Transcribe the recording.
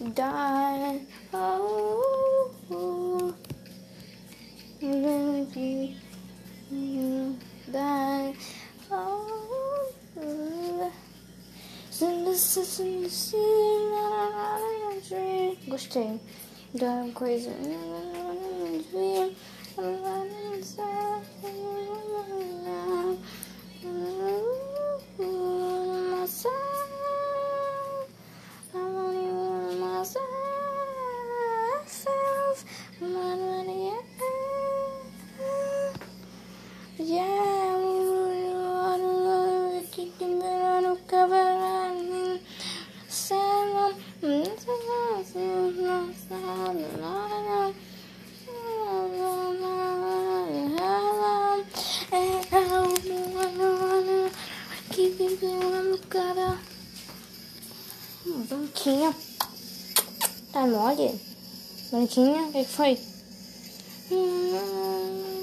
die. Oh, oh. Let me die. Oh, oh. Gostei da coisa. Branquinha. Tá mole? Branquinha, o que foi? Hum,